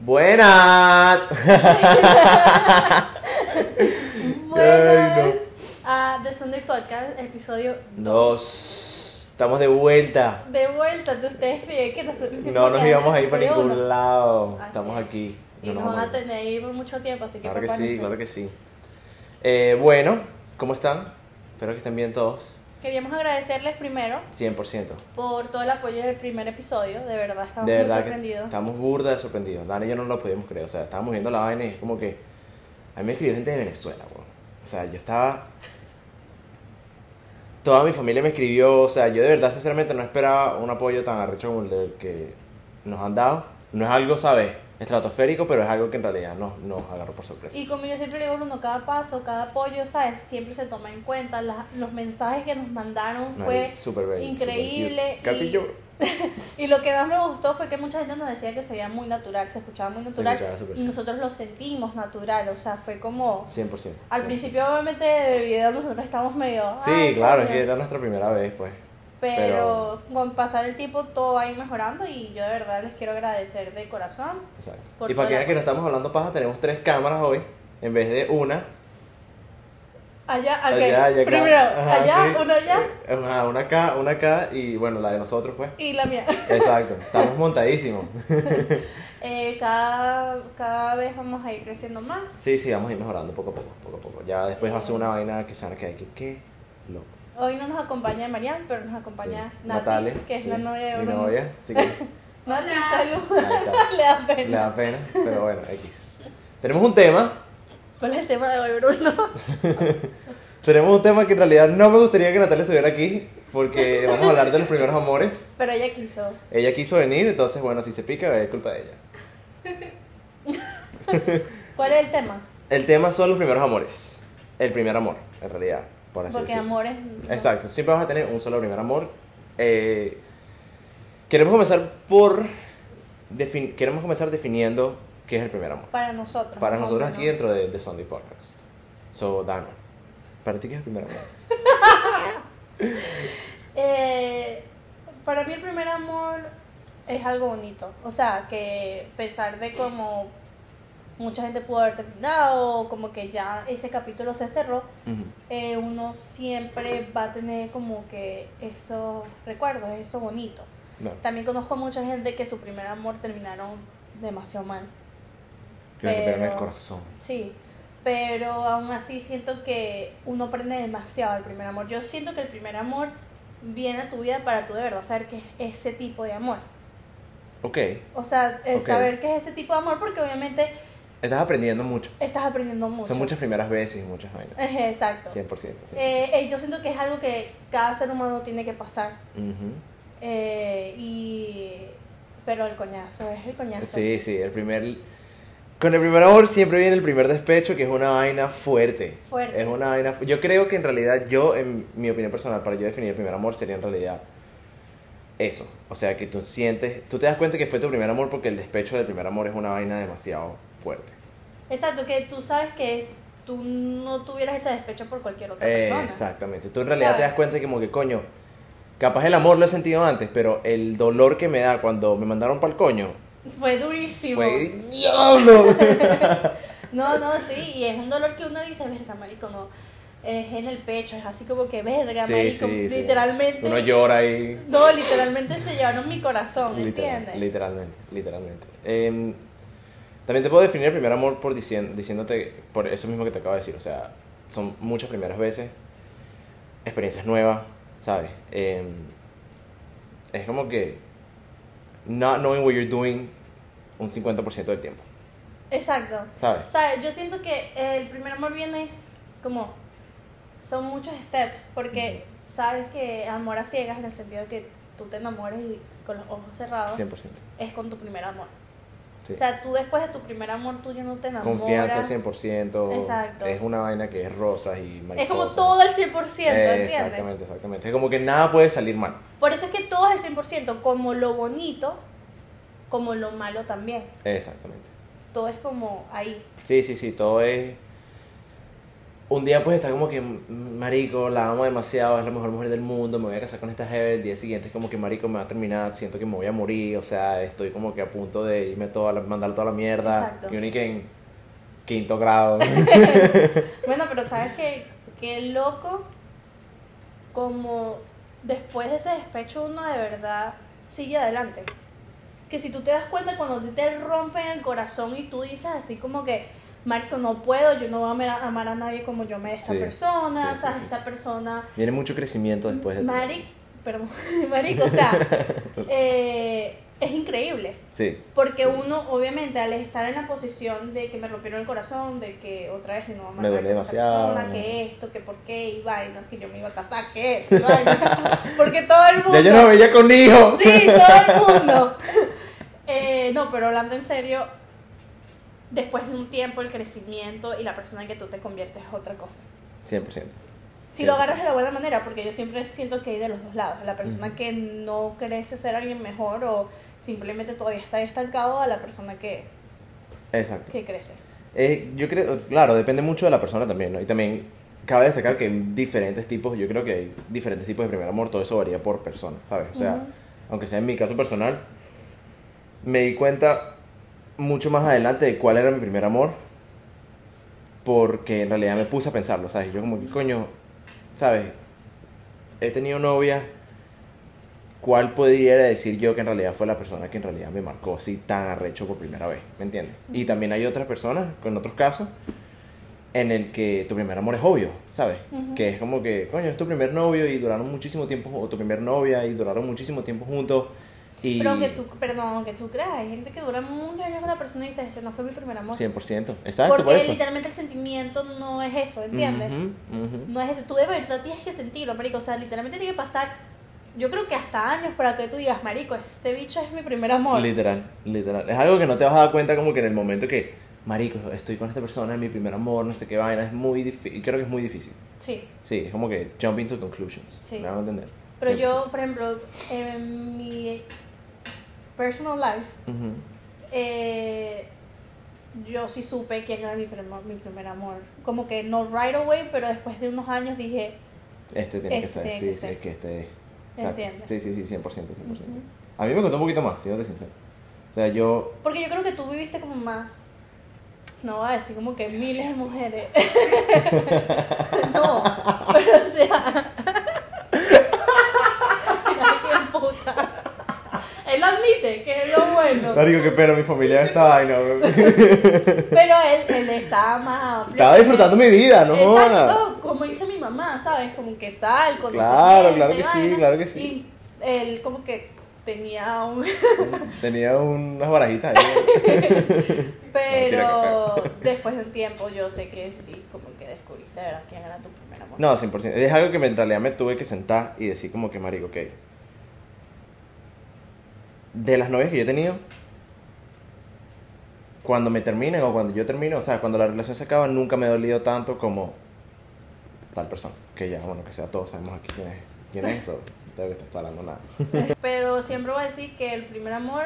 Buenas. Buenas a The Sunday Podcast, episodio Dos. Estamos de vuelta. de vuelta. ¿De ustedes creen que nosotros No nos íbamos a ir para ningún uno? lado. Así Estamos es. aquí. Y No nos van a tener ahí por mucho tiempo, así que Claro que sí, claro que sí. Eh, bueno, ¿cómo están? Espero que estén bien todos. Queríamos agradecerles primero 100%. por todo el apoyo del primer episodio. De verdad, estamos de muy verdad sorprendidos. estamos burda de sorprendidos. Dani y yo no lo podíamos creer. O sea, estábamos viendo la vaina y es como que. A mí me escribió gente de Venezuela, weón. O sea, yo estaba. Toda mi familia me escribió. O sea, yo de verdad, sinceramente, no esperaba un apoyo tan arrecho como el del que nos han dado. No es algo, ¿sabes? Estratosférico, pero es algo que en realidad nos, nos agarró por sorpresa. Y como yo siempre digo, Bruno, cada paso, cada apoyo, ¿sabes? Siempre se toma en cuenta. La- los mensajes que nos mandaron fue súper bello, increíble. Casi y- yo. Y lo que más me gustó fue que mucha gente nos decía que se veía muy natural, se escuchaba muy natural. escuchaba y nosotros lo sentimos natural, o sea, fue como... 100%. Al sí. principio, obviamente, de video nosotros estamos medio... Sí, "Ay, claro, es coño". que era nuestra primera vez, pues. Pero con pasar el tiempo todo va a ir mejorando y yo de verdad les quiero agradecer de corazón. Exacto. Y para que vean que no estamos hablando paja, tenemos tres cámaras hoy en vez de una. Allá, ok. Allá, allá. Primero, Ajá, allá, sí. una allá Eh, Una, una acá, una acá y bueno, la de nosotros, pues. y la mía. Exacto, estamos montadísimos. Eh, cada, cada vez vamos a ir creciendo más. Sí, sí, vamos a ir mejorando poco a poco, poco a poco. Ya después va a ser una vaina que se van a quedar que, ¿qué? Loco. Hoy no nos acompaña Marian, pero nos acompaña Sí. Nati, Natale, que es sí, la novia de Mi Bruno. novia, así que Nati, salud. Le da pena. le da pena, pero bueno, X. Tenemos un tema, ¿Cuál es el tema de hoy, Bruno? tenemos un tema que en realidad no me gustaría que Natalia estuviera aquí, porque vamos a hablar de los primeros amores. Pero ella quiso. Ella quiso venir, entonces bueno, si se pica, es culpa de ella. ¿Cuál es el tema? El tema son los primeros amores. El primer amor, en realidad, por así Porque decirlo. amores. no. Exacto, siempre vas a tener un solo primer amor. Eh, queremos comenzar por. defin- queremos comenzar definiendo qué es el primer amor. Para nosotros. Para nosotros aquí dentro de, de Sunday Podcast. So, Dana, ¿para ti qué es el primer amor? Eh, para mí el primer amor es algo bonito. O sea, que a pesar de como mucha gente pudo haber terminado, como que ya ese capítulo se cerró, eh, uno siempre va a tener como que esos recuerdos, eso bonito. No, También conozco a mucha gente que su primer amor terminaron demasiado mal. que en el pero- corazón. Sí, pero aún así siento que uno aprende demasiado del primer amor. Yo siento que el primer amor viene a tu vida para tú de verdad saber que es ese tipo de amor. Ok, O sea, el saber que es ese tipo de amor porque obviamente estás aprendiendo mucho. estás aprendiendo mucho. Son muchas primeras veces y muchas vainas. Exacto. 100%. 100%. Eh, eh, yo siento que es algo que cada ser humano tiene que pasar. Eh, y... Pero el coñazo, es el coñazo. Sí, sí, el primer... Con el primer amor siempre viene el primer despecho, que es una vaina fuerte. Fuerte. Es una vaina... Yo creo que en realidad yo, en mi opinión personal, para yo definir el primer amor, sería en realidad eso. O sea, que tú sientes... Tú te das cuenta que fue tu primer amor porque el despecho del primer amor es una vaina demasiado fuerte. Exacto, que tú sabes que es- tú no tuvieras ese despecho por cualquier otra Eh, persona. exactamente. Tú en realidad te ¿Sabes? das cuenta que como que, coño, capaz el amor lo he sentido antes, pero el dolor que me da cuando me mandaron para el coño Fue durísimo. fue... ¡Diablo! No, no, sí, y es un dolor que uno dice, verga, marico, no. Es en el pecho, es así como que, verga, Sí, marico. sí, sí. literalmente. Uno llora ahí. No, literalmente se llevaron mi corazón, Literal- ¿entiendes? literalmente, literalmente. Em, también te puedo definir el primer amor por dicien- diciéndote, por eso mismo que te acabo de decir, o sea, son muchas primeras veces, experiencias nuevas, ¿sabes? Em, es como que not knowing what you're doing un 50% del tiempo, Exacto. ¿sabes? Sea, yo siento que el primer amor viene como. Son muchos steps, porque sabes que amor a ciegas, en el sentido de que tú te enamores y con los ojos cerrados, 100%. es con tu primer amor. Sí. O sea, tú después de tu primer amor, tú ya no te enamoras. Confianza 100%. Exacto. Es una vaina que es rosas y mariposas. Es como todo al 100%, Eh, ¿entiendes? Exactamente, exactamente. Es como que nada puede salir mal. Por eso es que todo es al 100%, como lo bonito, como lo malo también. Exactamente. Todo es como ahí. Sí, sí, sí, todo es... un día pues está como que, marico, la amo demasiado, es la mejor mujer del mundo, me voy a casar con esta jefe, el día siguiente es como que, marico, me va a terminar, siento que me voy a morir, o sea, estoy como que a punto de irme toda la, mandar toda la mierda, Exacto. y que en quinto grado. Bueno, pero ¿sabes qué? Qué loco como después de ese despecho uno de verdad sigue adelante. Que si tú te das cuenta cuando te rompen el corazón y tú dices así como que, Marco, no puedo, yo no voy a amar- amar a nadie como yo me esta Sí, persona, sí, ¿sabes? sí. Esta persona Viene mucho crecimiento después de... Maric, perdón, marico, o sea, eh, es increíble. Sí, Porque uno, obviamente, al estar en la posición de que me rompieron el corazón, de que otra vez no Me duele demasiado. persona, que esto, que por qué, y vaina, que yo me iba a casar, que esto. Porque todo el mundo. ya yo no veía con hijos. Sí, todo el mundo. Eh, no, pero hablando en serio, después de un tiempo, el crecimiento y la persona en que tú te conviertes es otra cosa. 100%. Si lo agarras de la buena manera, porque yo siempre siento que hay de los dos lados. La persona que no crece ser alguien mejor o simplemente todavía está estancado a la persona que, Exacto. que crece. Eh, yo creo, claro, depende mucho de la persona también, ¿no? Y también cabe destacar que hay diferentes tipos, yo creo que hay diferentes tipos de primer amor, todo eso varía por persona, ¿sabes? O sea, Ujú. aunque sea en mi caso personal, me di cuenta mucho más adelante de cuál era mi primer amor, porque en realidad me puse a pensarlo, ¿sabes? Yo como que, coño, ¿sabes? He tenido novia, ¿cuál podría decir yo que en realidad fue la persona que en realidad me marcó así tan arrecho por primera vez? ¿Me entiendes? Y también hay otras personas, con otros casos, en el que tu primer amor es obvio, ¿sabes? Ujú. Que es como que, coño, es tu primer novio y duraron muchísimo tiempo, o tu primer novia y duraron muchísimo tiempo juntos. Y Pero aunque tú, perdón, aunque tú creas, hay gente que dura muchos años con una persona y dice, ese no fue mi primer amor. 100%, exacto, por Porque eso. literalmente el sentimiento no es eso, ¿entiendes? Ujú, ujú. No es eso. Tú de verdad tienes que sentirlo, marico. O sea, literalmente tiene que pasar, yo creo que hasta años para que tú digas, marico, este bicho es mi primer amor. Literal, literal. Es algo que no te vas a dar cuenta como que en el momento que, marico, estoy con esta persona, es mi primer amor, no sé qué vaina, es muy difícil, creo que es muy difícil. Sí. Sí, es como que jumping to conclusions. Sí. ¿Me van a entender? Pero 100%. yo, por ejemplo, en mi personal life, Ujú. eh, yo sí supe quién era mi, prim- mi primer amor. Como que no right away, pero después de unos años dije, Este tiene que Este ser, tiene sí, que sí, ser. es que este es. Exacto. Entiendo. Sí, sí, sí, 100%, 100%. Ujú. A mí me costó un poquito más, siéndote sincero. O sea, yo. porque yo creo que tú viviste como más, no voy a decir como que miles de mujeres. no, pero o sea... Ay, qué puta. Que es lo bueno. Marico, qué pena, mi familia esta vaina. Pero él, él estaba más amplio. Estaba disfrutando mi vida, no jodas. Exacto, como dice mi mamá, ¿sabes? Como que sal, con Claro, claro que sí, claro que sí. Y él como que tenía un... Tenía unas barajitas ahí. Pero después de un tiempo yo sé que sí, como que descubriste de verdad quién era tu primer amor. No, 100%. Es algo que en realidad me tuve que sentar y decir como que, marico, ok. De las novias que yo he tenido, cuando me terminen o cuando yo termino, o sea, cuando la relación se acaba, nunca me ha dolido tanto como tal persona. Que ya, bueno, que sea todos sabemos aquí quién es, quién es eso. No tengo que estar aclarando nada. Pero siempre voy a decir que el primer amor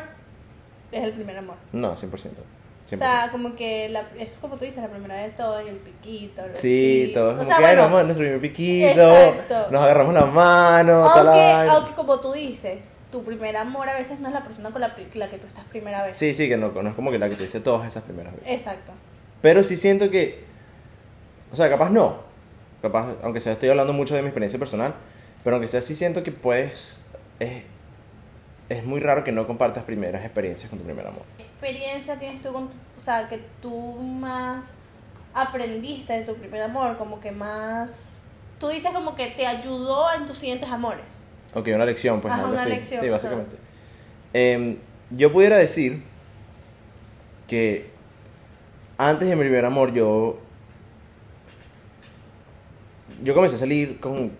es el primer amor. No, 100%. 100%. O sea, como que la, es como tú dices, la primera vez todo y el piquito. el sí, todos O sea, bueno, nuestro primer piquito, Exacto. nos agarramos la mano, toda la aunque, aunque como tú dices, tu primer amor a veces no es la persona con la, la que tú estás primera vez. Sí, sí, que no, no es como que la que tuviste todas esas primeras veces. Exacto. Pero sí siento que. O sea, capaz no. Capaz, aunque sea, estoy hablando mucho de mi experiencia personal. Pero aunque sea, sí siento que puedes. Es, es muy raro que no compartas primeras experiencias con tu primer amor. ¿Qué experiencia tienes tú con, o sea, que tú más aprendiste de tu primer amor? Como que más, tú dices como que te ayudó en tus siguientes amores. Ok, una lección, pues Ajá, algo una así. lección, Sí, básicamente. Em, yo pudiera decir que antes de mi primer amor yo. Yo comencé a salir con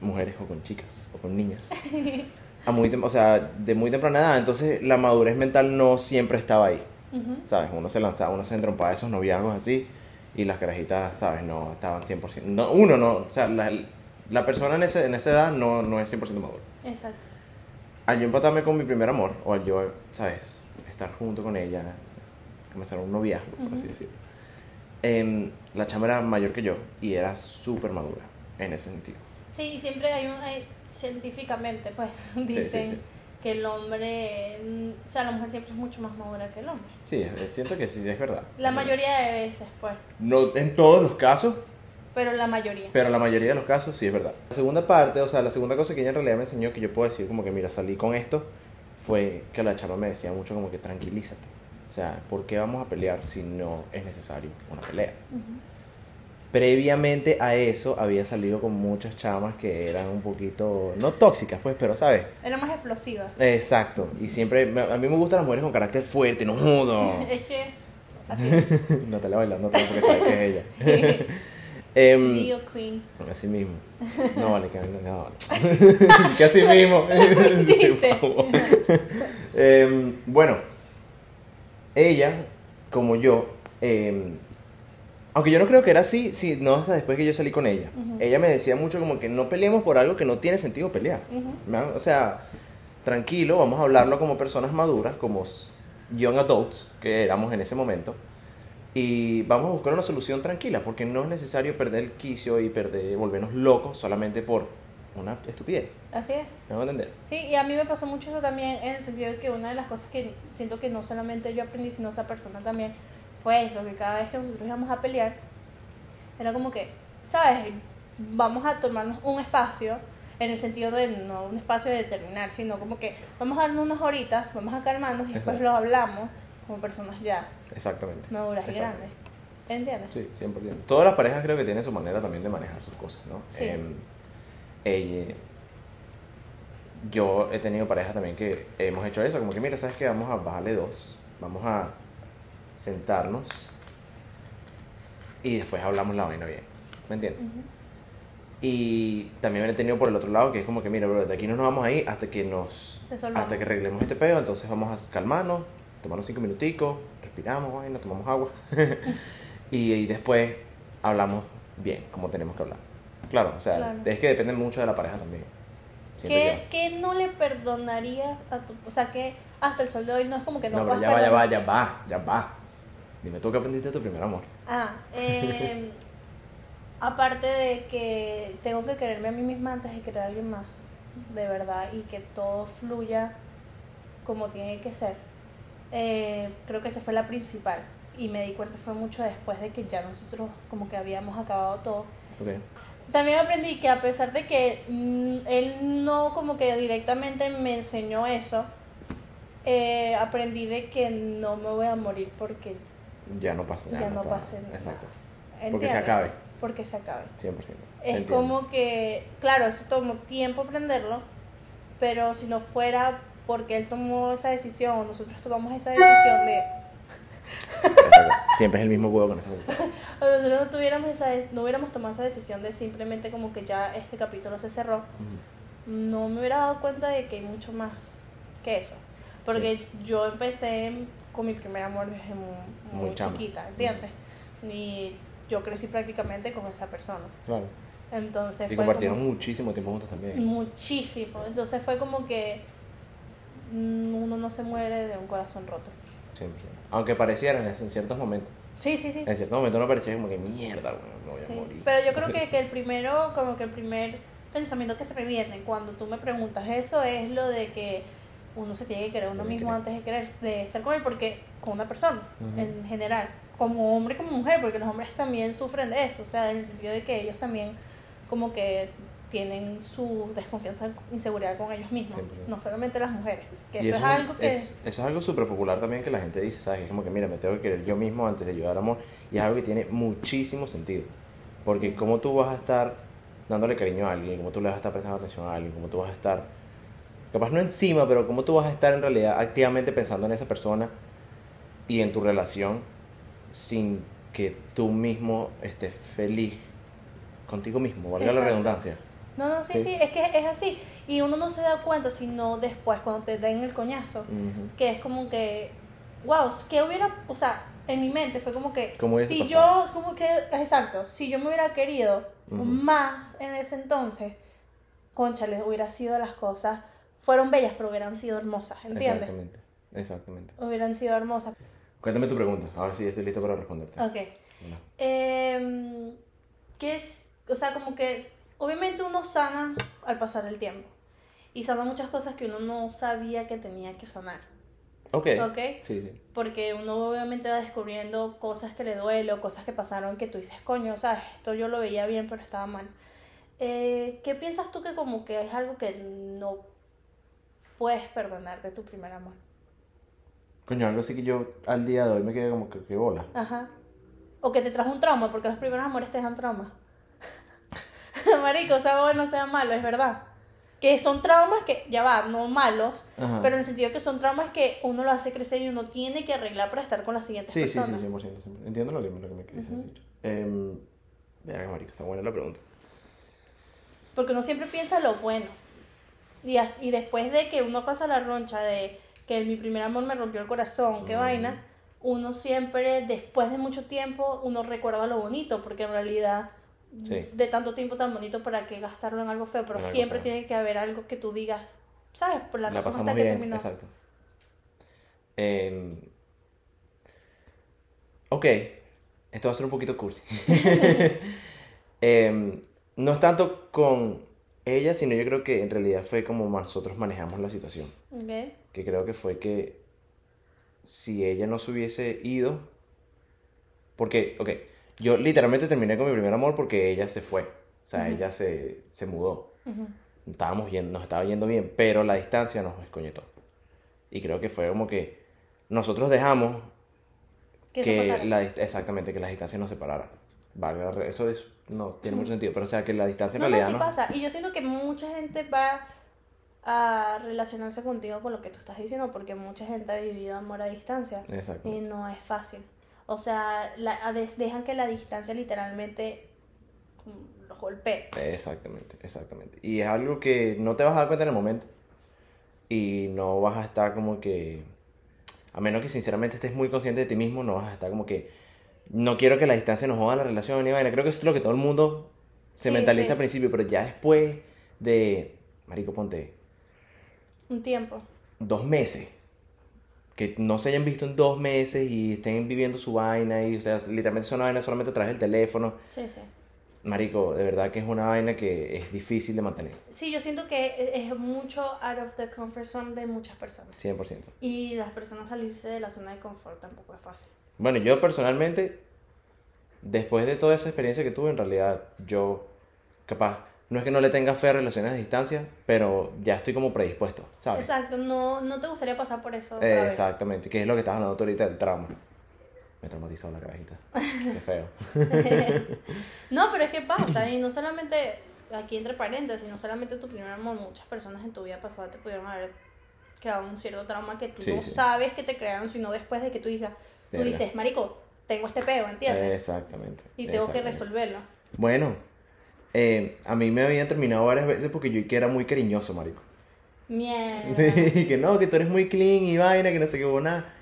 mujeres o con chicas o con niñas. A muy o sea, de muy temprana edad. Entonces la madurez mental no siempre estaba ahí. ¿Sabes? Uno se lanzaba, uno se entrompaba esos noviazgos así. Y las carajitas, ¿sabes? No estaban 100%. No, uno no. O sea, la, la persona en, ese, en esa edad no, no es 100% madura Exacto. al yo empatarme con mi primer amor, o al yo, ¿sabes? Estar junto con ella, comenzar un noviazgo, por así decirlo. em, la chama era mayor que yo y era súper madura en ese sentido. Sí, y siempre hay un, hay- científicamente, pues, dicen sí. que el hombre, o sea, la mujer siempre es mucho más madura que el hombre. Sí, siento que sí, es verdad. La mayoría de veces, pues, No en todos los casos, pero la mayoría. pero la mayoría de los casos sí es verdad. La segunda parte, o sea, la segunda cosa que ella en realidad me enseñó que yo puedo decir como que, mira, salí con esto, fue que la chama me decía mucho como que tranquilízate. O sea, ¿por qué vamos a pelear si no es necesario una pelea? Previamente a eso había salido con muchas chamas que eran un poquito, no tóxicas pues, pero sabes. Era más explosiva. Exacto. Y siempre, a mí me gustan las mujeres con carácter fuerte, no jodo. es que, así, Natalia bailando todo porque sabe que es ella. Em, Leo Queen. así mismo. No, vale, que no, vale. que así mismo. Em, bueno, ella, como yo, em, aunque yo no creo que era así, sí, no hasta después que yo salí con ella. Ujú. Ella me decía mucho como que no peleemos por algo que no tiene sentido pelear. Ujú. ¿no? O sea, tranquilo, vamos a hablarlo como personas maduras, como young adults que éramos en ese momento. Y vamos a buscar una solución tranquila, porque no es necesario perder el quicio y perder, volvernos locos solamente por una estupidez. Así es. ¿Me van a entender? Sí, y a mí me pasó mucho eso también en el sentido de que una de las cosas que siento que no solamente yo aprendí, sino esa persona también, fue eso, que cada vez que nosotros íbamos a pelear, era como que, ¿sabes? Vamos a tomarnos un espacio, en el sentido de no un espacio de determinar, sino como que vamos a darnos unas horitas, vamos a calmarnos y después Exacto. lo hablamos como personas ya Exactamente. maduras y grandes. ¿Entiendes? Sí, 100%. Todas las parejas creo que tienen su manera también de manejar sus cosas, ¿no? Sí. Em, yo he tenido parejas también que hemos hecho eso, como que mira, ¿sabes qué? Vamos a bajarle dos, vamos a sentarnos y después hablamos la vaina bien, ¿me entiendes? Ujú. Y también he tenido por el otro lado que es como que mira, bro, de aquí no nos vamos a ir hasta que nos Resolvamos. hasta que arreglemos este pedo, entonces vamos a calmarnos, tomarnos cinco minuticos, respiramos, vaina, tomamos agua y, y después hablamos bien, como tenemos que hablar. Claro, o sea, Claro. es que depende mucho de la pareja también. ¿Qué, qué no le perdonarías a tu... O sea, que hasta el sol de hoy no es como que no, No, pero ya va, ya va, ya va, ya va. Dime tú que aprendiste de tu primer amor. Ah, eh, aparte de que tengo que quererme a mí misma antes de querer a alguien más, de verdad, y que todo fluya como tiene que ser, eh, creo que esa fue la principal. Y me di cuenta fue mucho después de que ya nosotros como que habíamos acabado todo. Ok. También aprendí que a pesar de que mm, él no como que directamente me enseñó eso, eh, aprendí de que no me voy a morir porque Ya no pasa Ya no está- pase nada. Exacto. Porque se acabe, Porque se acabe. 100%. Es Entiendo. como que, claro, eso tomó tiempo aprenderlo, pero si no fuera porque él tomó esa decisión, nosotros tomamos esa decisión de. Siempre es el mismo huevo con esta nosotros no tuviéramos esa, no hubiéramos tomado esa decisión de simplemente como que ya este capítulo se cerró, no me hubiera dado cuenta de que hay mucho más que eso. Porque yo empecé con mi primer amor desde muy, muy chiquita, ¿entiendes? Y yo crecí prácticamente con esa persona. Claro. Entonces Y fue compartieron como- muchísimo tiempo juntos también. muchísimo. Entonces fue como que uno no se muere de un corazón roto. 100%. Aunque parecieran en ciertos momentos. Sí, sí, sí. En ciertos momentos no parecía como que mierda, güey, me voy a morir. Pero yo creo que, que el primero, como que el primer pensamiento que se me viene cuando tú me preguntas eso es lo de que uno se tiene que querer uno mismo antes de querer de estar con él, porque con una persona en general, como hombre como mujer, porque los hombres también sufren de eso, o sea, en el sentido de que ellos también como que tienen su desconfianza, inseguridad con ellos mismos, 100%. no solamente las mujeres, que Y eso, es algo que... es- eso es algo súper popular también que la gente dice, ¿sabes? Es como que, mira, me tengo que querer yo mismo antes de ayudar al amor. Y es algo que tiene muchísimo sentido. Porque Sí. cómo tú vas a estar dándole cariño a alguien, cómo tú le vas a estar prestando atención a alguien, cómo tú vas a estar, capaz no encima, pero cómo tú vas a estar en realidad activamente pensando en esa persona y en tu relación sin que tú mismo estés feliz contigo mismo, valga la Exacto. redundancia. No, no, sí, Sí. sí, es que es así. Y uno no se da cuenta sino después, cuando te den el coñazo, que es como que, wow, que hubiera, o sea, en mi mente fue como que, ¿Cómo hubiese si pasado? yo, como que, exacto, si yo me hubiera querido más en ese entonces, conchales, hubiera sido las cosas, fueron bellas, pero hubieran sido hermosas, ¿entiendes? Exactamente, exactamente. Hubieran sido hermosas. Cuéntame tu pregunta. Ahora sí estoy listo para responderte. Ok. Em, ¿Qué es? O sea, como que obviamente uno sana al pasar el tiempo. Y sana muchas cosas que uno no sabía que tenía que sanar. Ok. Ok. Sí, sí. Porque uno obviamente va descubriendo cosas que le duele o cosas que pasaron que tú dices, coño, ¿sabes? Esto yo lo veía bien, pero estaba mal. Eh, ¿Qué piensas tú que como que es algo que no puedes perdonar de tu primer amor? Coño, algo así que yo al día de hoy me quedé como que, que bola. Ajá. O que te trajo un trauma, porque los primeros amores te dejan trauma. Marico, sea bueno, sea malo, es verdad. Que son traumas que, ya va, no malos, Ajá. pero en el sentido que son traumas que uno lo hace crecer y uno tiene que arreglar para estar con las siguientes Sí, sí, sí, personas. 100%, 100%. Entiendo lo que, lo que me quieres decir. Eh, marico, está buena la pregunta. Porque uno siempre piensa lo bueno. Y, y después de que uno pasa la roncha de que mi primer amor me rompió el corazón, qué Mm. vaina, uno siempre, después de mucho tiempo, uno recuerda lo bonito, porque en realidad, Sí. de tanto tiempo tan bonito, ¿para qué gastarlo en algo feo? Pero algo siempre feo. tiene que haber algo que tú digas, ¿sabes? Por la, La razón hasta que terminó. exacto. Eh, ok, esto va a ser un poquito cursi. Eh, no es tanto con ella, sino yo creo que en realidad fue como nosotros manejamos la situación. Ok. Que creo que fue que si ella no se hubiese ido, porque, ok, yo literalmente terminé con mi primer amor porque ella se fue, o sea, Ujú. ella se, se mudó Ujú. estábamos yendo, nos estaba yendo bien, pero la distancia nos escoñetó. Y creo que fue como que nosotros dejamos Que la, exactamente que las distancias nos separaran. Re- eso es, no tiene mucho sentido, pero o sea que la distancia en No, no, realidad sí no- pasa. Y yo siento que mucha gente va a relacionarse contigo con lo que tú estás diciendo, porque mucha gente ha vivido amor a distancia. Exacto. Y no es fácil. O sea, la, dejan que la distancia literalmente los golpee. Exactamente, exactamente. Y es algo que no te vas a dar cuenta en el momento. Y no vas a estar como que, a menos que sinceramente estés muy consciente de ti mismo, no vas a estar como que, no quiero que la distancia nos joda la relación ni vaina. Creo que eso es lo que todo el mundo se Sí, mentaliza sí. al principio, pero ya después de, marico, ponte, Un tiempo. dos meses, que no se hayan visto en dos meses y estén viviendo su vaina y, o sea, literalmente es una vaina solamente a través del teléfono. Sí, sí. Marico, de verdad que es una vaina que es difícil de mantener, Sí, yo siento que es mucho out of the comfort zone de muchas personas. 100%. Y las personas salirse de la zona de confort tampoco es fácil. Bueno, yo personalmente, después de toda esa experiencia que tuve, en realidad yo, capaz, no es que no le tenga fe a relaciones a distancia, pero ya estoy como predispuesto, ¿sabes? Exacto, no, no te gustaría pasar por eso. Eh, vez. exactamente, que es lo que estabas hablando tú ahorita del trauma. Me traumatizó la carajita. Qué feo. No, pero es que pasa, y no solamente, aquí entre paréntesis, no solamente tu primer amor, muchas personas en tu vida pasada te pudieron haber creado un cierto trauma que tú Sí, no sí. sabes que te crearon, sino después de que tú digas, tú dices, marico, tengo este peo, ¿entiendes? Exactamente. y tengo que exactamente. resolverlo. Bueno, eh, a mí me habían terminado varias veces porque yo que era muy cariñoso, marico. Mierda. Sí, que no, que tú eres muy clean y vaina, que no sé qué nada.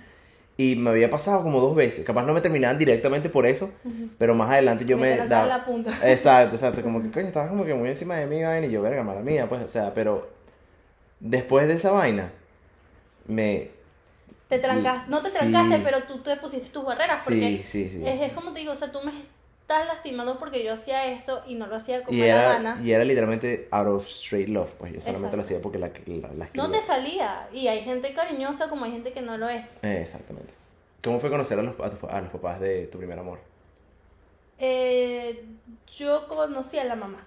Y me había pasado como dos veces. Capaz no me terminaban directamente por eso, pero más adelante yo me lanzaba daba... la punta. Exacto, exacto. Como que, coño, estabas como que muy encima de mí, vaina, y yo, verga, mala mía, pues, o sea, pero después de esa vaina, me... Te trancas, no te Sí. trancaste, pero tú te pusiste tus barreras, porque Sí, sí, sí. es, es como te digo, o sea, tú me estás lastimando porque yo hacía esto y no lo hacía como Y era, gana. y era literalmente out of straight love, pues yo solamente Exacto. lo hacía porque la, la, la No te salía, y hay gente cariñosa como hay gente que no lo es. Eh, exactamente. ¿Cómo fue conocer a los, a, a los papás de tu primer amor? Eh, yo conocí a la mamá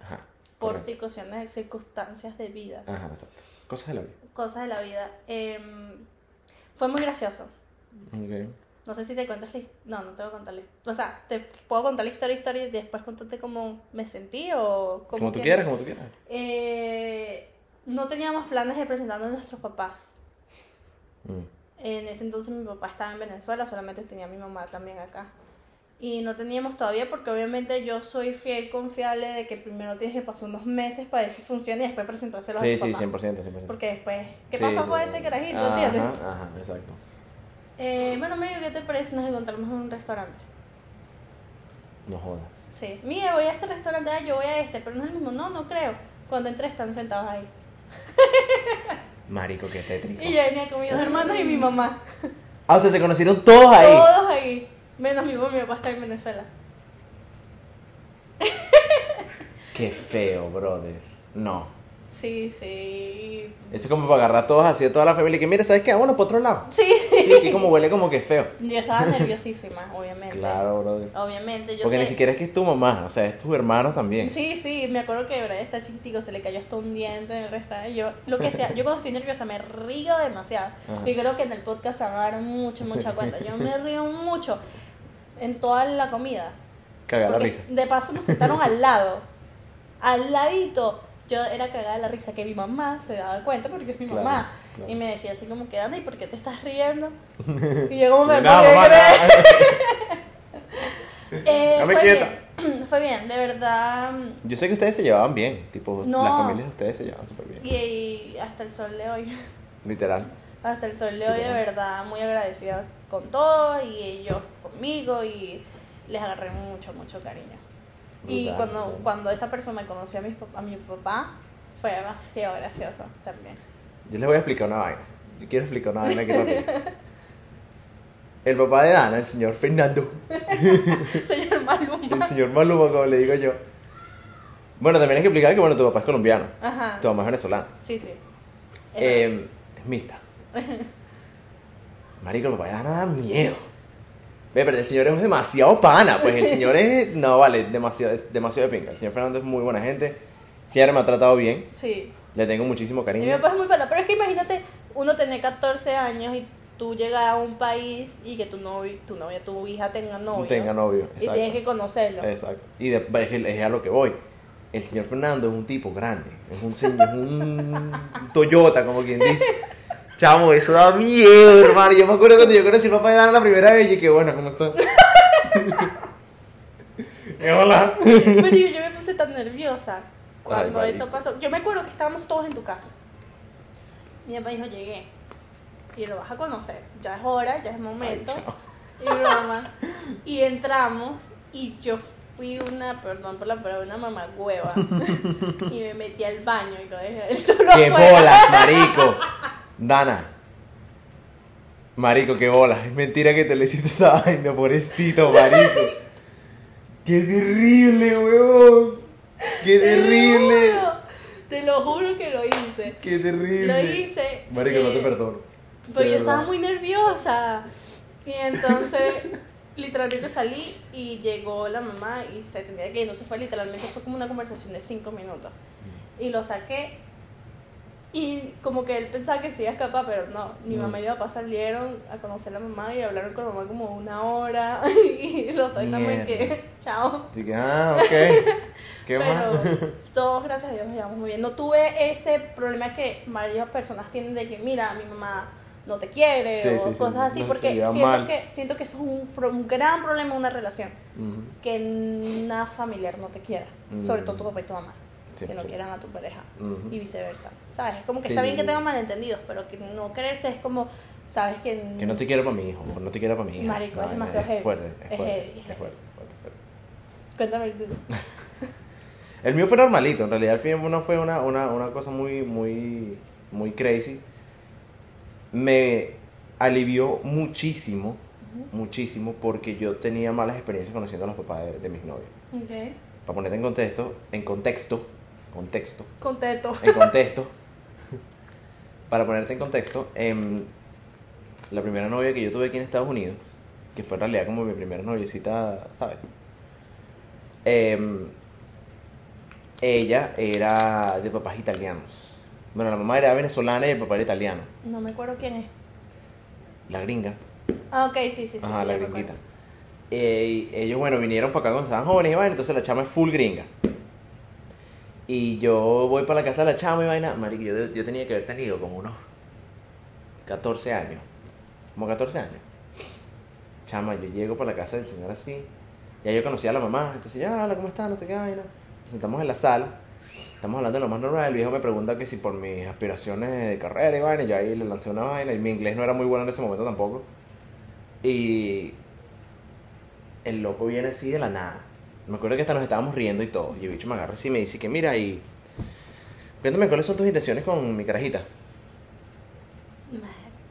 Ajá. por circunstancias, circunstancias de vida, Ajá, exacto. Cosas de la vida. cosas de la vida. Em, fue muy gracioso. Ok. No sé si te cuentas la No, no te voy a contar la his- O sea, te puedo contar la historia, historia y después contarte cómo me sentí o cómo Como tú quieras, como tú quieras. Eh, no teníamos planes de presentarnos a nuestros papás. Mm. En ese entonces mi papá estaba en Venezuela, solamente tenía a mi mamá también acá. Y no teníamos todavía porque obviamente yo soy fiel confiable de que primero tienes que pasar unos meses para ver si funciona y después presentárselo a Sí, tu sí, papá. 100%, 100%. Porque después, ¿qué Sí, pasó sí, con sí. este carajito? Ajá, ¿Entiendes? Ajá, exacto. Eh, bueno, Mario, ¿qué te parece si nos encontramos en un restaurante? No jodas. Sí. Mira, voy a este restaurante, ah, yo voy a este, pero no es el mismo. No, no creo. Cuando entré están sentados ahí. Marico, qué tétrico. Y yo venía con mis dos hermanos y mi mamá. Ah, o sea, se conocieron todos ahí. Todos ahí. Menos mi papá, mi papá está en Venezuela. Qué feo, brother. No. Sí, sí. Eso es como para agarrar a todos así, a toda la familia. y Que mira, ¿sabes qué? Vámonos para otro lado. Sí, Sí, que como huele como que feo. Yo estaba nerviosísima, obviamente. Claro, brother. Obviamente, yo Porque sé. ni siquiera es que es tu mamá, o sea, es tus hermanos también. Sí, sí, me acuerdo que Brian está chiquitico, se le cayó hasta un diente en el restaurante. Yo, lo que sea, yo cuando estoy nerviosa me río demasiado. Ajá. Y creo que en el podcast se van a dar mucho, mucha cuenta. Yo me río mucho en toda la comida. Cagar la risa. de paso nos sentaron al lado. Al ladito. Yo era cagada de la risa que mi mamá se daba cuenta porque es mi Claro, mamá. claro. Y me decía así como que, Ana, ¿y por qué te estás riendo? Y yo como me nada, podía mamá, creer. Eh, fue quieta. bien. Fue bien, de verdad. Yo sé que ustedes se llevaban bien, tipo, No. las familias de ustedes se llevaban súper bien. Y, y hasta el sol de hoy. Literal. Hasta el sol de hoy, de verdad, muy agradecida con todo y ellos conmigo y les agarré mucho, mucho cariño. Y cuando, cuando esa persona conoció a mi, a mi papá, fue demasiado gracioso también. Yo les voy a explicar una vaina. Yo quiero explicar una vaina que no. El papá de Dana, el señor Fernando, Señor el Maluma. señor Maluma, como le digo yo. Bueno, también hay que explicar que, bueno, tu papá es colombiano, Ajá. tu mamá es venezolana. Sí, sí. Eh, es mixta. Marico, el papá de Dana da miedo. Ve, pero el señor es demasiado pana, pues el señor es, no, vale, demasiado, demasiado de pinga. El señor Fernando es muy buena gente, siempre me ha tratado bien, sí. le tengo muchísimo Y mi cariño. papá es muy pana. Pero es que imagínate, uno tener 14 años y tú llegas a un país y que tu novio, tu novia, tu hija tenga novio. Tenga novio, Y tienes que exacto. conocerlo. Exacto. Y de- es, a lo que voy. El señor Fernando es un tipo grande, es un señor, es un Toyota, como quien dice. Chamo, eso da miedo, hermano. Yo me acuerdo cuando yo conocí al papá de Dana la primera vez y que bueno, ¿cómo está? Y hola. Pero yo, yo me puse tan nerviosa cuando Ay, eso pasó. Yo me acuerdo que estábamos todos en tu casa. Mi papá dijo, llegué. Y lo vas a conocer. Ya es hora, ya es momento. Ay, y broma. Y entramos y yo fui una, perdón por la palabra, una mamagüeva. y me metí al baño y lo dejé él solo ¡Qué bolas, marico! Dana. Marico, qué bolas. Es mentira que te le hiciste esa vaina, pobrecito, marico. ¡Qué terrible, weón! ¡Qué Te lo terrible! Te lo juro que lo hice. ¡Qué terrible! Lo hice. Marico, no te eh, perdono. Pero yo estaba muy nerviosa. Y entonces, literalmente salí y llegó la mamá y se tenía que ir. Entonces fue literalmente, fue como una conversación de cinco minutos. Y lo saqué. Y como que él pensaba que se iba a escapar, pero no. Mi No. mamá y mi papá salieron a conocer a la mamá y hablaron con la mamá como una hora. Y los dos también que, chao. Así que, ah, ok. ¿Qué Pero más? todos, gracias a Dios, nos llevamos muy bien. No tuve ese problema que varias personas tienen de que, mira, mi mamá no te quiere Sí, o sí, cosas sí, así, no porque siento mal. que, siento que eso es un, un gran problema en una relación. Que una familiar no te quiera, Mm. sobre todo tu papá y tu mamá, Sí, que no sí. quieran a tu pareja y viceversa. ¿Sabes? Es como que Sí, está bien que tengan malentendidos, pero que no quererse es como, ¿sabes? Que, Que no te quiero para mi hijo, no te quiero para mi hija. Marico, es demasiado heavy. fuerte, es Es fuerte, heavy, es es heavy. fuerte, fuerte, fuerte. Cuéntame el tuyo. El mío fue normalito, en realidad el film no fue una, una, una cosa muy, muy, muy crazy. Me alivió muchísimo, muchísimo, porque yo tenía malas experiencias conociendo a los papás de, de mis novios. Ok. Para ponerte en contexto, en contexto, contexto, Contento. en contexto, para ponerte en contexto, em, la primera novia que yo tuve aquí en Estados Unidos, que fue en realidad como mi primera noviecita, ¿sabes? Em, ella era de papás italianos. Bueno, la mamá era venezolana y el papá era italiano. No me acuerdo quién es. La gringa. Ah, ok, sí, sí, sí. Ajá, sí, la gringuita. Eh, ellos, bueno, vinieron para acá cuando estaban jóvenes y vaina, entonces la chama es full gringa. Y yo voy para la casa de la chama y vaina, marico, yo, yo tenía que haber tenido como unos 14 años. Como 14 años. Chama, yo llego para la casa del señor así. Ya yo conocía a la mamá, entonces ya, hola, ¿cómo está? No sé qué vaina. Nos sentamos en la sala. Estamos hablando de lo más normal. El viejo me pregunta que si por mis aspiraciones de carrera y vaina. Yo ahí le lancé una vaina. Y mi inglés no era muy bueno en ese momento tampoco. Y el loco viene así de la nada. Me acuerdo que hasta nos estábamos riendo y todo. Y el bicho me agarra así y me dice que mira y... Cuéntame cuáles son tus intenciones con mi carajita.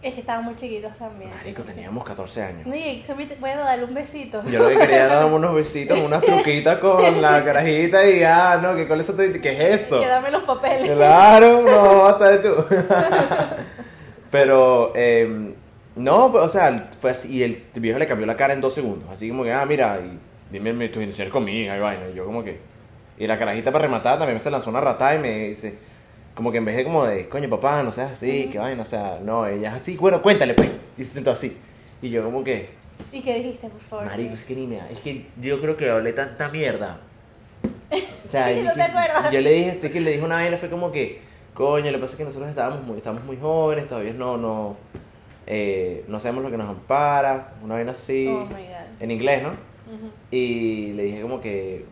Es que estaban muy chiquitos también. Marico, teníamos 14 años. No, y se me- bueno, darle un besito. Yo lo que quería era darme unos besitos, unas truquitas con la carajita y ya, no, ¿qué, cuál es eso? ¿Qué es eso? Que dame los papeles. Claro, no, vas a ver tú. Pero, eh, no, pues, o sea, fue así, y el viejo le cambió la cara en dos segundos, así como que, ah, mira, y dime mi- tus intenciones conmigo, y vaina, y yo como que, y la carajita para rematar también se lanzó una rata y me dice, como que en vez de como de, coño, papá, no seas así, que vaina, o sea, no, ella es así, bueno, cuéntale, pues, y se sentó así, y yo como que, ¿Y qué dijiste, por favor? marico, es que ni me, es que yo creo que hablé tanta mierda. O sea, Es que y no te acuerdas. Yo le dije, este que le dije una vaina, fue como que, coño, lo que pasa es que nosotros estábamos muy, estábamos muy jóvenes, todavía no, no, eh, no sabemos lo que nos ampara, una vaina así, Oh my god. en inglés, ¿no? Ujú. Y le dije como que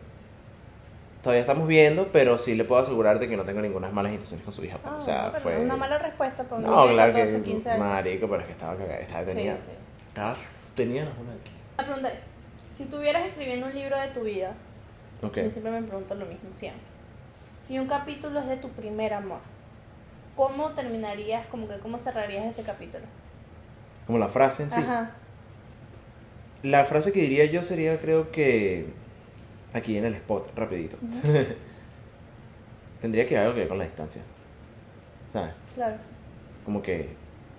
todavía estamos viendo, pero sí le puedo asegurar de que no tengo ninguna malas intenciones con su hija. Ah, o sea, fue... Una mala respuesta para un No, niño claro 14, que 15 años. marico, pero es que estaba cagada, estaba, tenía, Sí, sí. estaba, tenía una aquí. La pregunta es, si estuvieras escribiendo un libro de tu vida, Ok, yo siempre me pregunto lo mismo siempre, y un capítulo es de tu primer amor, ¿cómo terminarías, como que cómo cerrarías ese capítulo? como la frase en sí. Ajá. La frase que diría yo sería, creo que. Aquí en el spot, rapidito. Tendría que ver algo que ver con la distancia. ¿Sabes? Claro. Como que,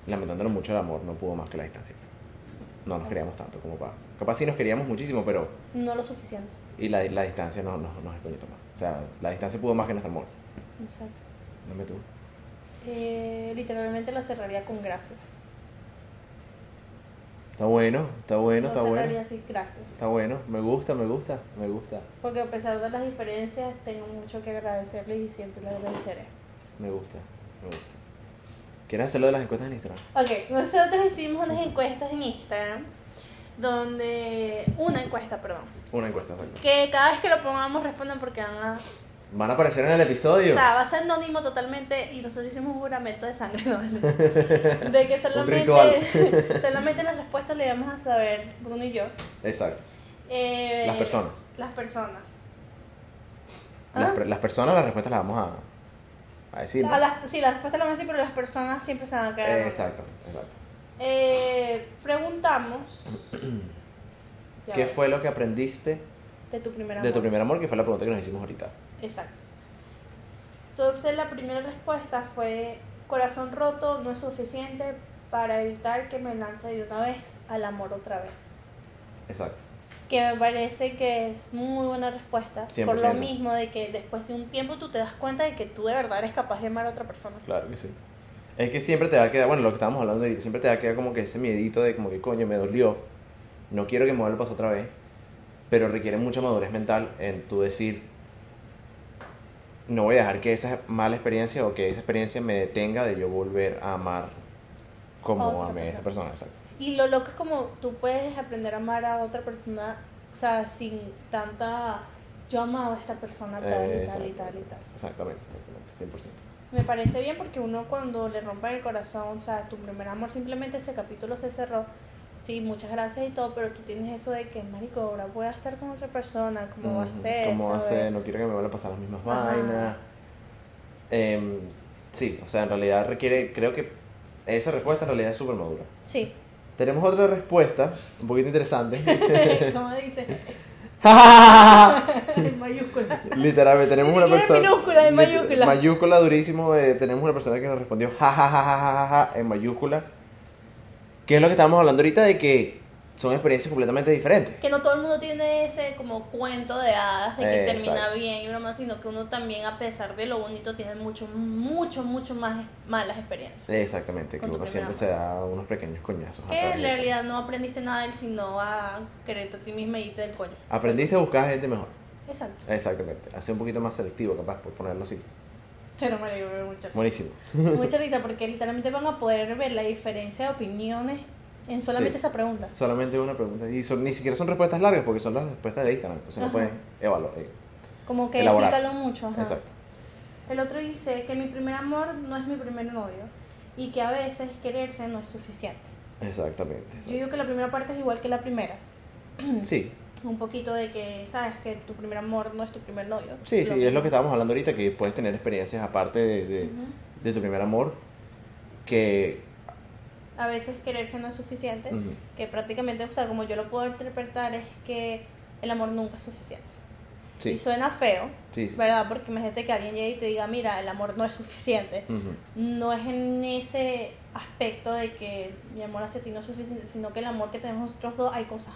lamentándonos mucho el amor, no pudo más que la distancia. No nos Sí. queríamos tanto como para. Capaz sí nos queríamos muchísimo, pero. No lo suficiente. Y la, la distancia no, no, nos exponía más. O sea, la distancia pudo más que nuestro amor. Exacto. Dame tú. Eh, literalmente lo cerraría con gracias. Está bueno, está bueno, está bueno. así, gracias. Está bueno, me gusta, me gusta, me gusta, Porque a pesar de las diferencias, tengo mucho que agradecerles y siempre les agradeceré. me gusta, me gusta. ¿Quieres hacerlo de las encuestas en Instagram? Ok, nosotros hicimos unas encuestas en Instagram, donde... Una encuesta, perdón. Una encuesta, exacto. Que cada vez que lo pongamos respondan porque van a... Van a aparecer en el episodio. O sea, va a ser anónimo totalmente y nosotros hicimos un juramento de sangre, ¿no? De que solamente, solamente las respuestas le íbamos a saber Bruno y yo. Exacto. Eh, Las personas. Las personas. Las, ¿Ah? per- las personas, las respuestas las vamos a, a decir. ¿no? A las- sí, las respuestas las vamos a decir, pero las personas siempre se van a quedar. Eh, exacto, exacto. Eh, preguntamos. ¿Qué fue lo que aprendiste De tu primer amor. de tu primer amor? Que fue la pregunta que nos hicimos ahorita. Exacto. Entonces la primera respuesta fue corazón roto no es suficiente para evitar que me lance de una vez al amor otra vez. Exacto. Que me parece que es muy buena respuesta. Por lo 100%. mismo de que después de un tiempo tú te das cuenta de que tú de verdad eres capaz de amar a otra persona. Claro que sí. Es que siempre te va a quedar, bueno, lo que estábamos hablando ahorita, siempre te va a quedar como que ese miedito de como que coño, me dolió. No quiero que me vuelva a pasar otra vez. Pero requiere mucha madurez mental en tu decir, no voy a dejar que esa mala experiencia o que esa experiencia me detenga de yo volver a amar como Otra amé a esa persona. Exacto. Y lo loco es como tú puedes aprender a amar a otra persona, o sea, sin tanta... Yo amaba a esta persona tal y tal y tal y tal. Exactamente, exactamente, 100%. Me parece bien porque uno cuando le rompen el corazón, o sea, tu primer amor, simplemente ese capítulo se cerró. Sí, muchas gracias y todo, pero tú tienes eso de que, marico, ahora voy a estar con otra persona, ¿cómo va a ser? ¿Cómo va a ser? No quiero que me vuelvan a pasar las mismas Ajá. vainas. Em, sí, o sea, en realidad requiere, creo que esa respuesta en realidad es súper madura. Sí, Tenemos otra respuesta, un poquito interesante. como dice, en mayúscula. Literalmente, tenemos una persona. en minúscula, en mayúscula. Mayúscula durísimo. eh, tenemos una persona que nos respondió ja, ja, ja, ja, ja, ja, ja, en mayúscula. ¿Qué es lo que estábamos hablando ahorita de que son experiencias completamente diferentes? Que no todo el mundo tiene ese como cuento de hadas de que Eh, termina exacto. bien y broma, sino que uno también, a pesar de lo bonito, tiene mucho, mucho, mucho más malas experiencias. Exactamente, que uno siempre se da unos pequeños coñazos. Que en realidad no aprendiste nada de él, sino a quererte a ti misma y irte del coño. Aprendiste a buscar gente mejor. Exacto. Exactamente. A ser un poquito más selectivo, capaz, por ponerlo así. Pero me de mucha risa. Buenísimo. Mucha risa porque literalmente van a poder ver la diferencia de opiniones en solamente Sí. esa pregunta. Solamente una pregunta. Y son- ni siquiera son respuestas largas porque son las respuestas de Instagram. Entonces no pueden evaluar. eh, Como que Elaborar. explícalo mucho. ajá. Exacto. El otro dice que mi primer amor no es mi primer novio y que a veces quererse no es suficiente. Exactamente. Yo digo que la primera parte es igual que la primera. Sí, Un poquito de que sabes que tu primer amor no es tu primer novio. sí, sí. Es lo que estábamos hablando ahorita, que puedes tener experiencias aparte de, de, tu primer amor que a veces quererse no es suficiente, que prácticamente, o sea, como yo lo puedo interpretar es que el amor nunca es suficiente. Y suena feo, sí. sí. ¿verdad? Porque imagínate que alguien llegue y te diga, mira, el amor no es suficiente. No es en ese aspecto de que mi amor hacia ti no es suficiente, sino que el amor que tenemos nosotros dos hay cosas.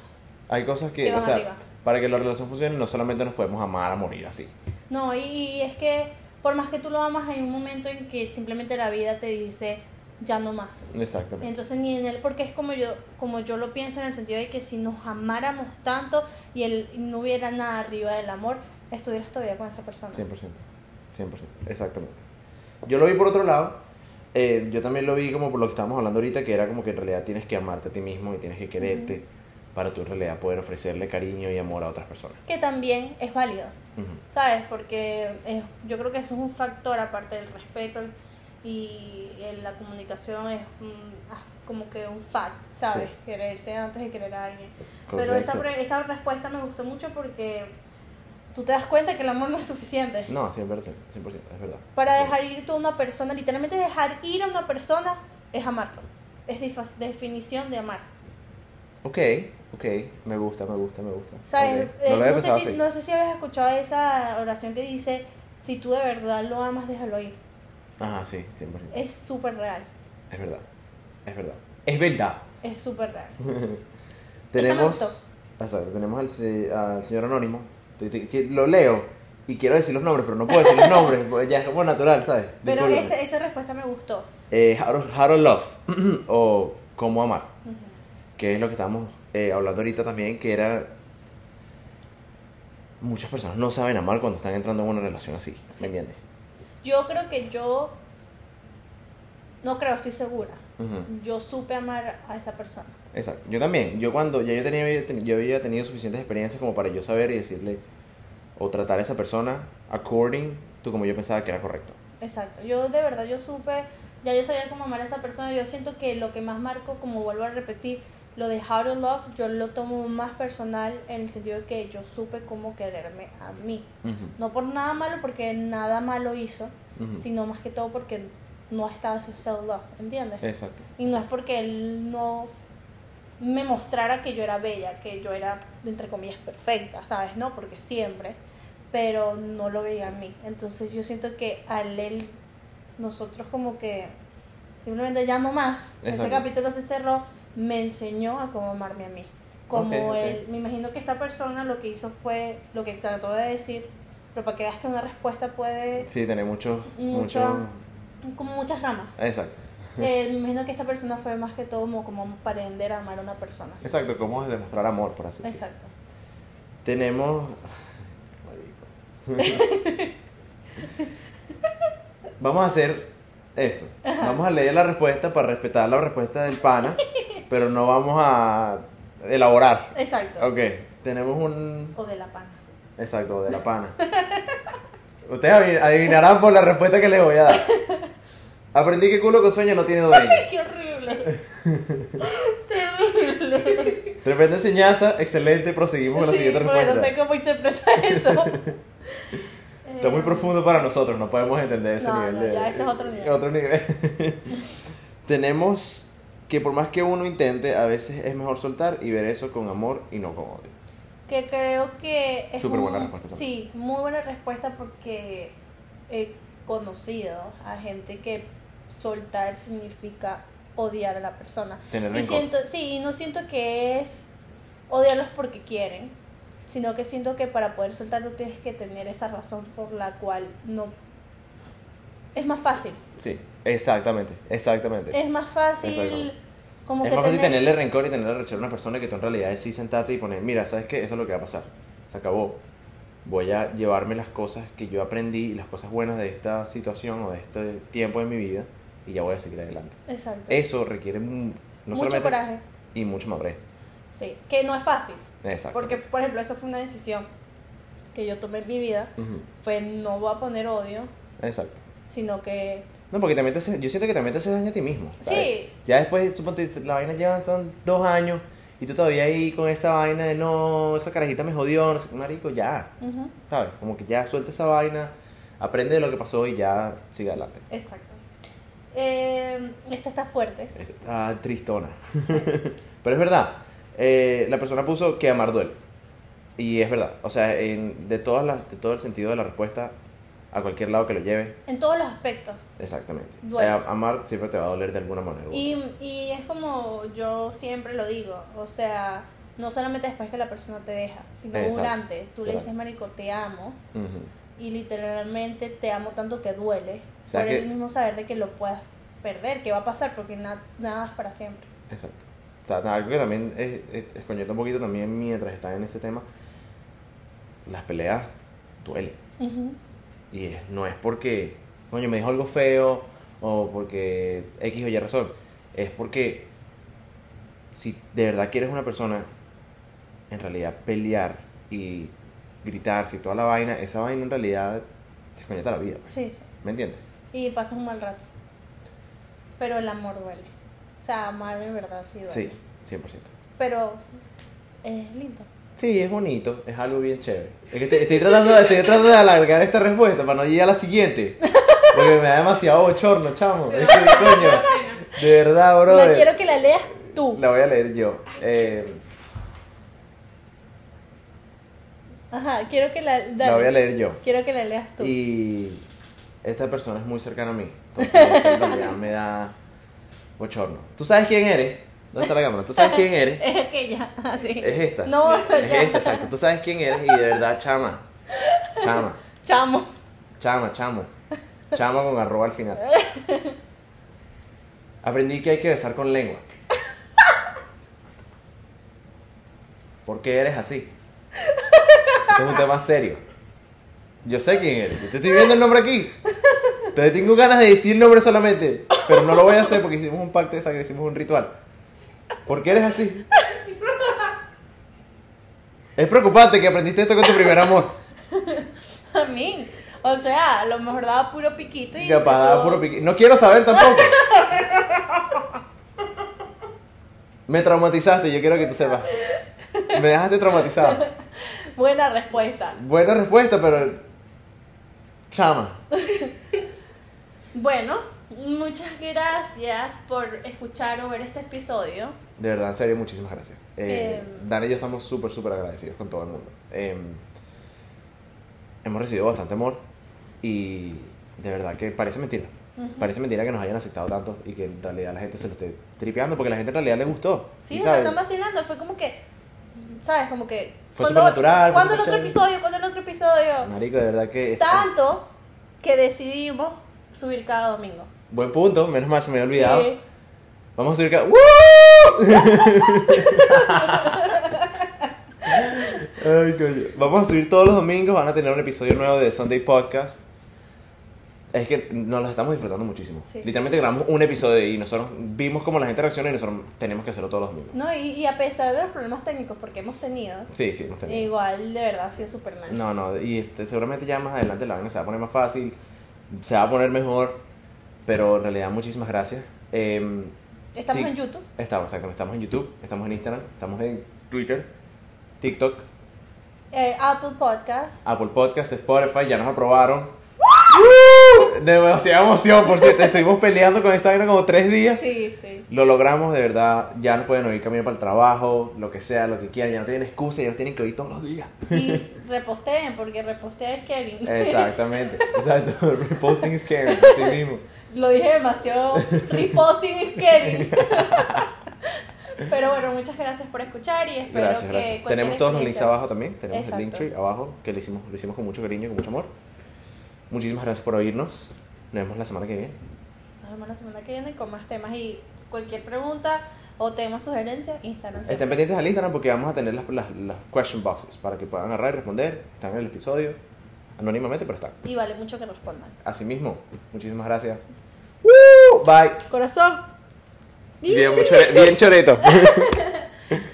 Hay cosas que, o sea, arriba. para que la relación funcione no solamente nos podemos amar a morir así. No, y, y es que por más que tú lo amas, hay un momento en que simplemente la vida te dice, ya no más. Exactamente. Entonces ni en él, porque es como yo, como yo lo pienso en el sentido de que si nos amáramos tanto y, y no hubiera nada arriba del amor, estuvieras todavía con esa persona. 100%. 100%. Exactamente. Yo lo vi por otro lado. eh, yo también lo vi como por lo que estábamos hablando ahorita, que era como que en realidad tienes que amarte a ti mismo y tienes que quererte para tú en realidad poder ofrecerle cariño y amor a otras personas. Que también es válido, Ujú. ¿sabes? Porque eh, yo creo que eso es un factor aparte del respeto y la comunicación es un- ah, como que un fact, ¿sabes? Sí. Quererse antes de querer a alguien. Pero Correcto. esta, pre- esta respuesta me gustó mucho porque tú te das cuenta que el amor no es suficiente. No, 100%, 100%, es verdad. Para Es dejar ir tú a una persona, literalmente dejar ir a una persona es amarlo. Es definición de amar. Ok, ok, me gusta, me gusta, me gusta. ¿Sabes? Ok. Eh, No lo no, sé si, no sé si habías escuchado esa oración que dice, si tú de verdad lo amas, déjalo ir. Ajá, sí, 100%. Es súper real. Es verdad, es verdad. Es verdad. Es súper real. Tenemos, exacto, tenemos al, se- al señor Anónimo, que lo leo y quiero decir los nombres, pero no puedo decir los nombres, ya es como natural, ¿sabes? Pero este- esa respuesta me gustó. Eh, How to Love, o Cómo Amar. Que es lo que estamos eh, hablando ahorita también, que era... Muchas personas no saben amar cuando están entrando en una relación así, Sí. ¿me entiendes? Yo creo que yo, no creo, estoy segura. Yo supe amar a esa persona. Exacto. Yo también. Yo cuando ya yo tenía yo había tenido suficientes experiencias como para yo saber y decirle o tratar a esa persona according to como yo pensaba que era correcto. Exacto. Yo de verdad, yo supe, ya yo sabía cómo amar a esa persona. Yo siento que lo que más marco, como vuelvo a repetir, lo de How to Love, yo lo tomo más personal en el sentido de que yo supe cómo quererme a mí. No por nada malo, porque nada malo hizo, sino más que todo porque no estaba ese self-love, ¿entiendes? Exacto. Y no es porque él no me mostrara que yo era bella, que yo era, entre comillas, perfecta, ¿sabes? No, porque siempre, pero no lo veía en mí. Entonces yo siento que al él, nosotros como que simplemente llamo más. Ese capítulo se cerró, me enseñó a cómo amarme a mí. Como Ok, ok. él, me imagino que esta persona lo que hizo fue lo que trató de decir, pero para que veas que una respuesta puede, Sí, tener mucho Mucho- mucho como muchas ramas. Exacto. Eh, me imagino que esta persona fue más que todo como, como para aprender a amar a una persona. Exacto, cómo es demostrar amor, por así decirlo. Exacto. Tenemos. Vamos a hacer esto. Vamos a leer la respuesta para respetar la respuesta del pana, pero no vamos a elaborar. Exacto. Ok, tenemos un O de la pana. Exacto, de la pana. Ustedes adiv- adivinarán por la respuesta que les voy a dar. Aprendí que culo con sueño no tiene dueño. ¡Qué horrible! Terrible. Tremenda enseñanza, excelente, proseguimos con la Sí, siguiente porque no respuesta. sé cómo interpretar eso. Está muy Eh, profundo para nosotros, no podemos entender ese No, nivel no, de... ya ese es otro nivel. otro nivel. Tenemos que por más que uno intente, a veces es mejor soltar y ver eso con amor y no con odio. Que creo que es Súper buena un- respuesta también. Sí, muy buena respuesta porque he conocido a gente que soltar significa odiar a la persona. Tener Y siento, sí, y no siento que es odiarlos porque quieren, sino que siento que para poder soltar tú tienes que tener esa razón por la cual no... Es más fácil. Sí, exactamente, exactamente. Es más fácil Exactamente. como Es que más fácil tener- tenerle rencor y tenerle rechazo a una persona que tú en realidad es sí sentarte y poner, mira, ¿sabes qué? Eso es lo que va a pasar. Se acabó. Voy a llevarme las cosas que yo aprendí y las cosas buenas de esta situación o de este tiempo de mi vida y ya voy a seguir adelante. Exacto. Eso requiere no Mucho coraje. y mucho madurez. Sí, que no es fácil. Exacto. Porque, por ejemplo, eso fue una decisión que yo tomé en mi vida. Ujú, Fue no voy a poner odio, Exacto. Sino que... No, porque también te hace- yo siento que también te hace daño a ti mismo. ¿sabes? Sí. Ya después, suponte, la vaina llevan son dos años y tú todavía ahí con esa vaina de no, esa carajita me jodió, no sé qué, marico, ya. ¿Sabes? Como que ya suelta esa vaina, aprende de lo que pasó y ya sigue adelante. Exacto. Eh, esta está fuerte. Está tristona. Pero es verdad. eh, la persona puso que amar duele. Y es verdad. O sea, en- de, todas las, de todo el sentido de la respuesta, a cualquier lado que lo lleve, En todos los aspectos. exactamente. Eh, amar siempre te va a doler de alguna manera. Y, y es como yo siempre lo digo, o sea, no solamente después que la persona te deja, sino Exacto, durante. Tú le dices, Marico, te amo. Y literalmente te amo tanto que duele. O sea por que- el mismo saber de que lo puedas perder, que va a pasar, porque na- nada es para siempre. Exacto. O sea, algo que también es, es, un poquito también mientras está en ese tema, las peleas duelen. Y es- no es porque, coño, me dijo algo feo o porque X o Y razón. Es porque si de verdad quieres una persona, en realidad pelear y gritarse y toda la vaina, esa vaina en realidad te escoñeta la vida. pues. Sí, sí. ¿Me entiendes? Y pasas un mal rato. Pero el amor duele. O sea, amar en verdad sí duele. Sí, 100%. Pero es lindo. Sí, es bonito, es algo bien chévere. Es que te- estoy, tratando, estoy tratando de alargar esta respuesta para no llegar a la siguiente. Porque me da demasiado bochorno, chamo. Es que, coño, de verdad, bro. La quiero que la leas tú. La voy a leer yo. Eh, Ajá, quiero que la. dale. la voy a leer yo. Quiero que la leas tú. Y esta persona es muy cercana a mí. Entonces, en realidad me da bochorno. ¿Tú sabes quién eres? ¿Dónde está la cámara? ¿Tú sabes quién eres? Es aquella, así. Es esta. No, es ya. esta, exacto. Tú sabes quién eres y de verdad, chama. Chama. Chamo. Chama, chamo. Chama con arroba al final. Aprendí que hay que besar con lengua. ¿Por qué eres así? Este es un tema serio. Yo sé quién eres. Yo te estoy viendo el nombre aquí. Entonces tengo ganas de decir el nombre solamente. Pero no lo voy a hacer porque hicimos un pacto de sangre, hicimos un ritual. ¿Por qué eres así? Es preocupante que aprendiste esto con tu primer amor. A mí. O sea, a lo mejor daba puro piquito y. Capaz daba puro No quiero saber tampoco. Me traumatizaste, yo quiero que tú sepas. Me dejaste traumatizado. Buena respuesta. Buena respuesta, pero. Chama. Bueno, muchas gracias por escuchar o ver este episodio. De verdad, en serio, muchísimas gracias. Eh, Em. Dan y yo estamos súper, súper agradecidos con todo el mundo. Em, hemos recibido bastante amor y de verdad que parece mentira. Parece mentira que nos hayan aceptado tanto y que en realidad la gente se lo esté tripeando porque la gente en realidad le gustó. Sí, se lo están vacilando. Fue como que. ¿Sabes? Como que. Fue ¿cuándo- supernatural, fue ¿Cuándo el otro episodio? ¿Cuándo el otro episodio? Marico, de verdad que. Tanto que decidimos subir cada domingo. Buen punto, menos mal se me había olvidado. Sí. Vamos a subir cada. ¡Woo! Ay, coño. Vamos a subir todos los domingos, van a tener un episodio nuevo de Sunday Podcast. Es que nos lo estamos disfrutando muchísimo. Sí. Literalmente grabamos un episodio y nosotros vimos como la gente reacciona y nosotros tenemos que hacerlo todos los domingos. No, y, y a pesar de los problemas técnicos porque hemos tenido, Sí, sí, hemos tenido. igual de verdad ha sido súper nice. No, no, y este, seguramente ya más adelante la vaina se va a poner más fácil, se va a poner mejor, pero en realidad muchísimas gracias. Em, Estamos sí. en YouTube. Estamos, exacto, estamos en YouTube, estamos en Instagram, estamos en Twitter, TikTok, eh, Apple Podcast. Apple Podcasts, Spotify, ya nos aprobaron. Demasiada emoción, por cierto, estuvimos peleando con esta vaina como tres días. Sí, sí. Lo logramos, de verdad, ya nos pueden oír camino para el trabajo, lo que sea, lo que quieran, ya no tienen excusa, ya tienen que oír todos los días. Y reposteen, porque repostear es caring. Exactamente, exacto, reposting is caring, así mismo. Lo dije demasiado. Reposting is caring. Pero bueno, muchas gracias por escuchar y espero Gracias, que gracias. Tenemos todos los links abajo también. Tenemos el Exacto. link abajo que le hicimos, lo hicimos con mucho cariño, con mucho amor. Muchísimas gracias por oírnos. Nos vemos la semana que viene. Nos vemos la semana que viene con más temas y cualquier pregunta o tema sugerencia, Instagram. Estén siempre. pendientes al Instagram porque vamos a tener las, las, las question boxes para que puedan agarrar y responder. Están en el episodio anónimamente, pero están. Y vale mucho que respondan. Asimismo, muchísimas gracias. ¡Woo! Bye. Corazón. Bien, bien choreto.